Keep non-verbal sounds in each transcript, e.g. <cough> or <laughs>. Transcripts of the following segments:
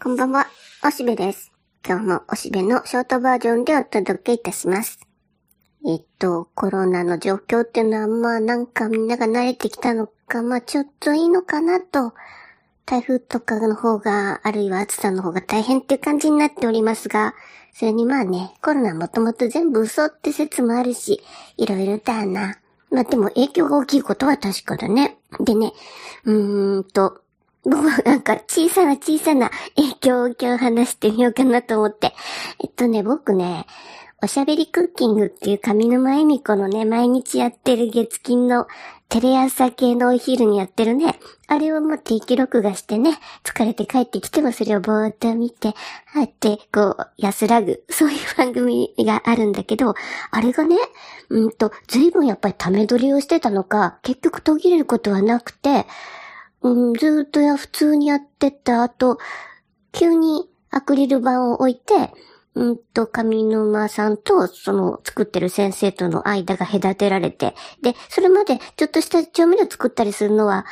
こんばんは、おしべです。今日もおしべのショートバージョンでお届けいたします。えっと、コロナの状況っていうのは、まあなんかみんなが慣れてきたのか、まあちょっといいのかなと、台風とかの方が、あるいは暑さの方が大変っていう感じになっておりますが、それにまあね、コロナもともと全部嘘って説もあるし、いろいろだな。まあでも影響が大きいことは確かだね。でね、うーんと、僕はなんか小さな小さな影響を今日話してみようかなと思って。えっとね、僕ね、おしゃべりクッキングっていう上沼恵美子のね、毎日やってる月金のテレ朝系のお昼にやってるね。あれをもう定期録画してね、疲れて帰ってきてもそれをぼーっと見て、あって、こう、安らぐ、そういう番組があるんだけど、あれがね、うんと、ずいぶんやっぱりため撮りをしてたのか、結局途切れることはなくて、うん、ずっとや普通にやってた後、急にアクリル板を置いて、うんと、上沼さんと、その、作ってる先生との間が隔てられて、で、それまで、ちょっとした調味料作ったりするのは、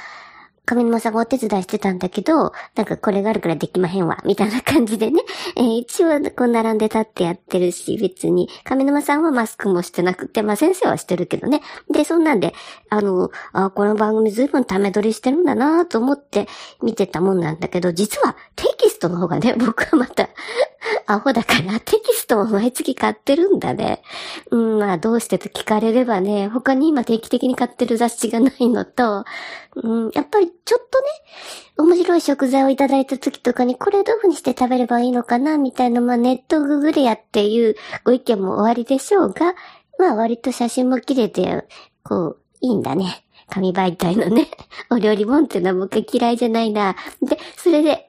上沼さんがお手伝いしてたんだけど、なんかこれがあるからできまへんわ、みたいな感じでね。えー一応、こう並んで立ってやってるし、別に、上沼さんはマスクもしてなくて、まあ先生はしてるけどね。で、そんなんで、あの、あこの番組ずいぶんため撮りしてるんだなと思って見てたもんなんだけど、実はテキストの方がね、僕はまた、アホだから <laughs> テキストも毎月買ってるんだね。うん、まあどうしてと聞かれればね、他に今定期的に買ってる雑誌がないのと、うん、やっぱりちょっとね、面白い食材をいただいた時とかにこれどういう風にして食べればいいのかなみたいな、まあネットググれやっていうご意見もおありでしょうが、まあ割と写真も綺麗で、こう、いいんだね。紙媒体のね、<laughs> お料理本っていうのは僕は嫌いじゃないな。で、それで、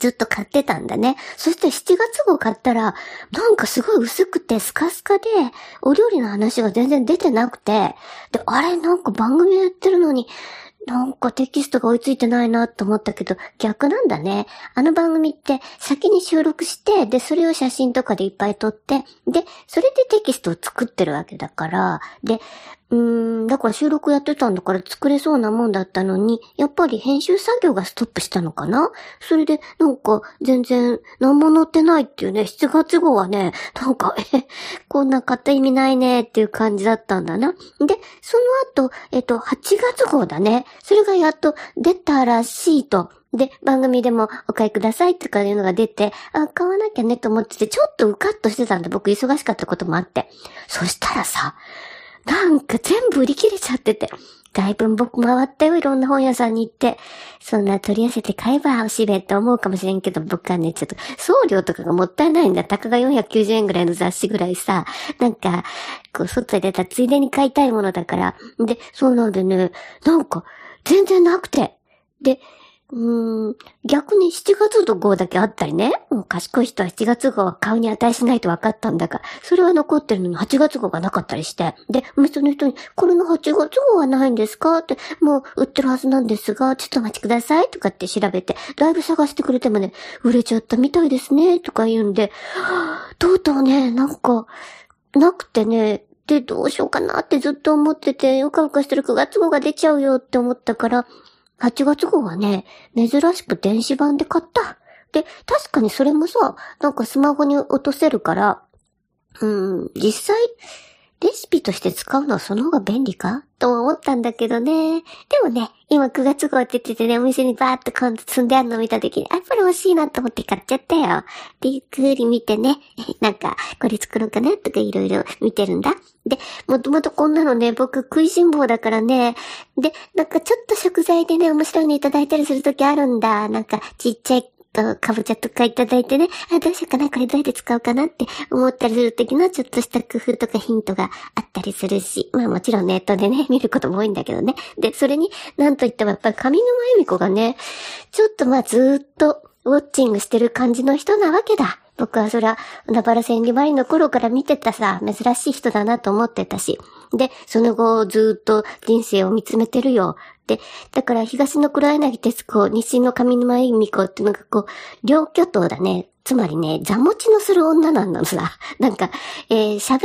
ずっと買ってたんだね。そして7月号買ったら、なんかすごい薄くてスカスカで、お料理の話が全然出てなくて、で、あれなんか番組やってるのに、なんかテキストが追いついてないなと思ったけど、逆なんだね。あの番組って先に収録して、で、それを写真とかでいっぱい撮って、で、それでテキストを作ってるわけだから、で、うーん、だから収録やってたんだから作れそうなもんだったのに、やっぱり編集作業がストップしたのかな？それで、なんか、全然、何も載ってないっていうね、7月号はね、なんか、え、<laughs> こんな買った意味ないねっていう感じだったんだな。で、その後、えっと、8月号だね。それがやっと出たらしいと。で、番組でもお買いくださいとかいうのが出て、あ、買わなきゃねと思ってて、ちょっとうかっとしてたんだ。僕忙しかったこともあって。そしたらさ、なんか全部売り切れちゃってて。だいぶ僕回ったよ、いろんな本屋さんに行って。そんな取り寄せて買えばおしべって思うかもしれんけど、僕はね、ちょっと送料とかがもったいないんだ。たかが490円ぐらいの雑誌ぐらいさ、なんか、こう、外へ出たついでに買いたいものだから。で、そうなんでね、なんか、全然なくて。で、うん、逆に7月の号だけあったりね。もう賢い人は7月号は買うに値しないと分かったんだが、それは残ってるのに8月号がなかったりして。で、お店の人に、これの8月号はないんですか？って、もう売ってるはずなんですが、ちょっとお待ちくださいとかって調べて、だいぶ探してくれてもね、売れちゃったみたいですね、とか言うんで、とうとうね、なんか、なくてね、で、どうしようかなってずっと思ってて、うかうかしてる9月号が出ちゃうよって思ったから、8月号はね、珍しく電子版で買った。で、確かにそれもさ、なんかスマホに落とせるから、うん、実際、として使うのはその方が便利か？と思ったんだけどね。でもね、今9月号って言っててね、お店にバーっと今度積んであるの見た時に、あ、これ欲しいなと思って買っちゃったよ。で、ゆっくり見てね、<laughs> なんか、これ作ろうかなとかいろいろ見てるんだ。で、もともとこんなのね、僕食いしん坊だからね。で、なんかちょっと食材でね、面白いのいただいたりする時あるんだ。なんか、ちっちゃいと、かぼちゃとかいただいてね、あ、どうしようかな、これどうやって使おうかなって思ったりする時のちょっとした工夫とかヒントがあったりするし、まあもちろんネットでね、見ることも多いんだけどね。で、それに、なんといってもやっぱり上沼恵美子がね、ちょっとまあずーっとウォッチングしてる感じの人なわけだ。僕はそら、海原千里マリの頃から見てたさ、珍しい人だなと思ってたし。で、その後ずっと人生を見つめてるよ。で、だから東の黒柳徹子、西の上沼恵美子っていうのがこう、両巨頭だね。つまりね、座持ちのする女なんだのさ。なんか、えー、喋っ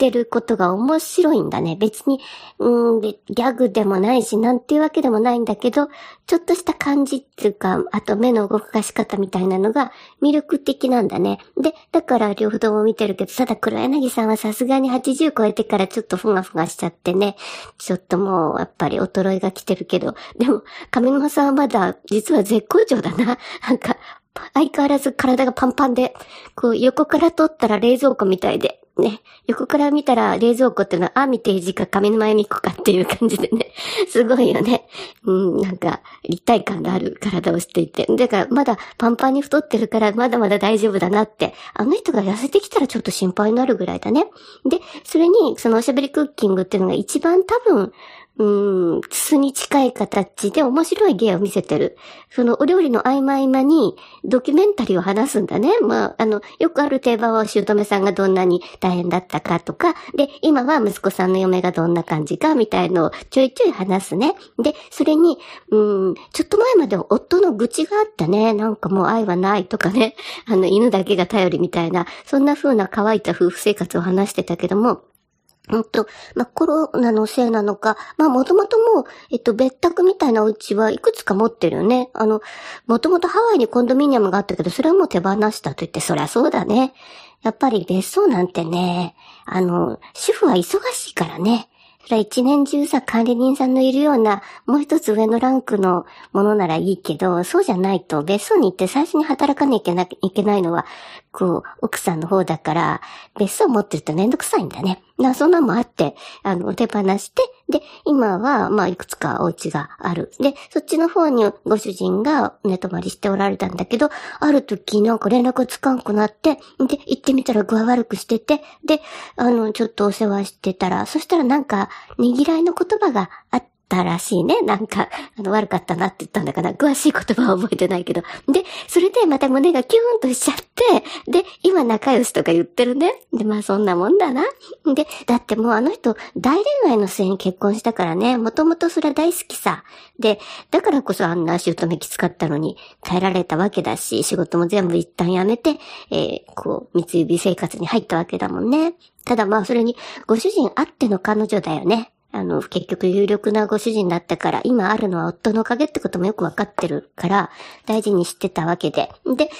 ってることが面白いんだね。別に、うん、ギャグでもないし、なんていうわけでもないんだけど、ちょっとした感じっていうか、あと目の動かし方みたいなのが魅力的なんだね。で、だから両方とも見てるけど、ただ黒柳さんはさすがに80超えてからちょっとふがふがしちゃってね、ちょっともうやっぱり衰えが来てるけど、でも、上沼さんはまだ実は絶好調だな。なんか、相変わらず体がパンパンで、こう横から撮ったら冷蔵庫みたいで、ね、横から見たら冷蔵庫っていうのは、あ、見て字か上沼恵美子かっていう感じでね、<laughs> すごいよね。うん、なんか、立体感がある体をしていて。だから、まだパンパンに太ってるから、まだまだ大丈夫だなって。あの人が痩せてきたらちょっと心配になるぐらいだね。で、それに、そのおしゃべりクッキングっていうのが一番多分、うん、筒に近い形で面白い芸を見せてる。そのお料理の合間合間にドキュメンタリーを話すんだね。まあ、あの、よくある定番は姑さんがどんなに大変だったかとか、で、今は息子さんの嫁がどんな感じかみたいのをちょいちょい話すね。で、それに、うん、ちょっと前までは夫の愚痴があったね。なんかもう愛はないとかね。あの、犬だけが頼りみたいな、そんな風な乾いた夫婦生活を話してたけども、うんと、まあ、コロナのせいなのか、ま、もともともう、えっと、別宅みたいなお家はいくつか持ってるよね。あの、もともとハワイにコンドミニアムがあったけど、それはもう手放したと言って、そりゃそうだね。やっぱり別荘なんてね、あの、主婦は忙しいからね。それは一年中さ、管理人さんのいるような、もう一つ上のランクのものならいいけど、そうじゃないと、別荘に行って最初に働かなきゃいけないいけないのは、こう、奥さんの方だから、別荘持ってるとめんどくさいんだね。な、そんなもあって、あの、手放して、で、今は、まあ、いくつかお家がある。で、そっちの方にご主人が寝泊まりしておられたんだけど、ある時なんか連絡つかんくなって、で、行ってみたら具合悪くしてて、で、あの、ちょっとお世話してたら、そしたらなんか、ねぎらいの言葉があって、たらしいね。なんか、あの、悪かったなって言ったんだから、詳しい言葉は覚えてないけど。で、それでまた胸がキューンとしちゃって、で、今仲良しとか言ってるね。で、まあそんなもんだな。で、だってもうあの人、大恋愛の末に結婚したからね、もともとそれは大好きさ。で、だからこそあんな姑きつかったのに耐えられたわけだし、仕事も全部一旦やめて、えー、こう、三つ指生活に入ったわけだもんね。ただまあそれに、ご主人あっての彼女だよね。あの、結局有力なご主人だったから、今あるのは夫のおかげってこともよくわかってるから、大事にしてたわけで。で、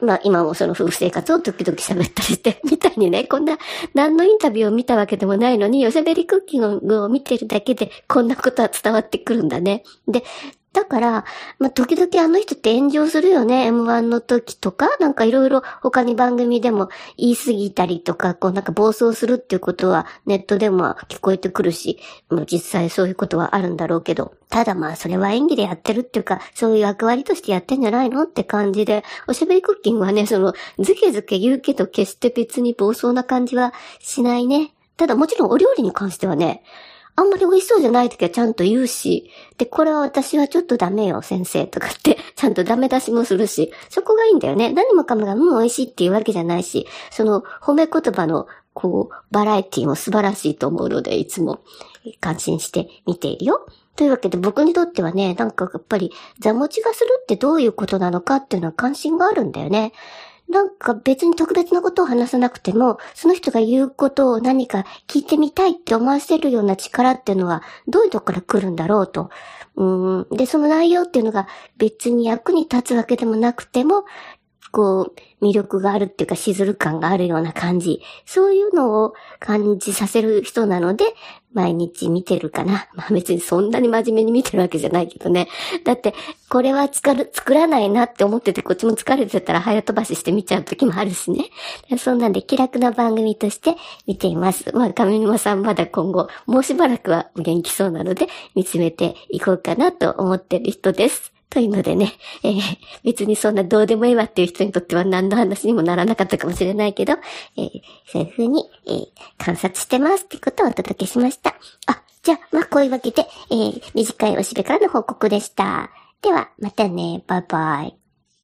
まあ今もその夫婦生活を時々喋ったりして、<laughs> みたいにね、こんな何のインタビューを見たわけでもないのに、おしゃべりクッキングを見てるだけで、こんなことは伝わってくるんだね。で、だから、まあ、時々あの人って炎上するよね。M1 の時とか、なんかいろいろ他に番組でも言い過ぎたりとか、こうなんか暴走するっていうことはネットでも聞こえてくるし、もう実際そういうことはあるんだろうけど、ただまあそれは演技でやってるっていうか、そういう役割としてやってんじゃないのって感じで、おしゃべりクッキングはね、その、ずけずけ言うけど決して別に暴走な感じはしないね。ただもちろんお料理に関してはね、あんまり美味しそうじゃない時はちゃんと言うし、で、これは私はちょっとダメよ、先生とかって、<laughs> ちゃんとダメ出しもするし、そこがいいんだよね。何もかもがも、う、美味しいっていうわけじゃないし、その、褒め言葉の、こう、バラエティも素晴らしいと思うので、いつも感心して見ているよ。というわけで僕にとってはね、なんかやっぱり座持ちがするってどういうことなのかっていうのは関心があるんだよね。なんか別に特別なことを話さなくても、その人が言うことを何か聞いてみたいって思わせるような力っていうのは、どういうとこから来るんだろうと。うん。で、その内容っていうのが別に役に立つわけでもなくても、こう、魅力があるっていうか、しずる感があるような感じ。そういうのを感じさせる人なので、毎日見てるかな。まあ別にそんなに真面目に見てるわけじゃないけどね。だって、これは作る、作らないなって思ってて、こっちも疲れてたら早飛ばしして見ちゃう時もあるしね。そんなんで気楽な番組として見ています。まあ上沼さんまだ今後、もうしばらくは元気そうなので、見つめていこうかなと思ってる人です。というのでね、えー、別にそんなどうでもいいわっていう人にとっては何の話にもならなかったかもしれないけど、えー、そういうふうに、えー、観察してますってことをお届けしました。あ、じゃあ、まあ、こういうわけで、え、短いおしべからの報告でした。では、またね、バイバイ。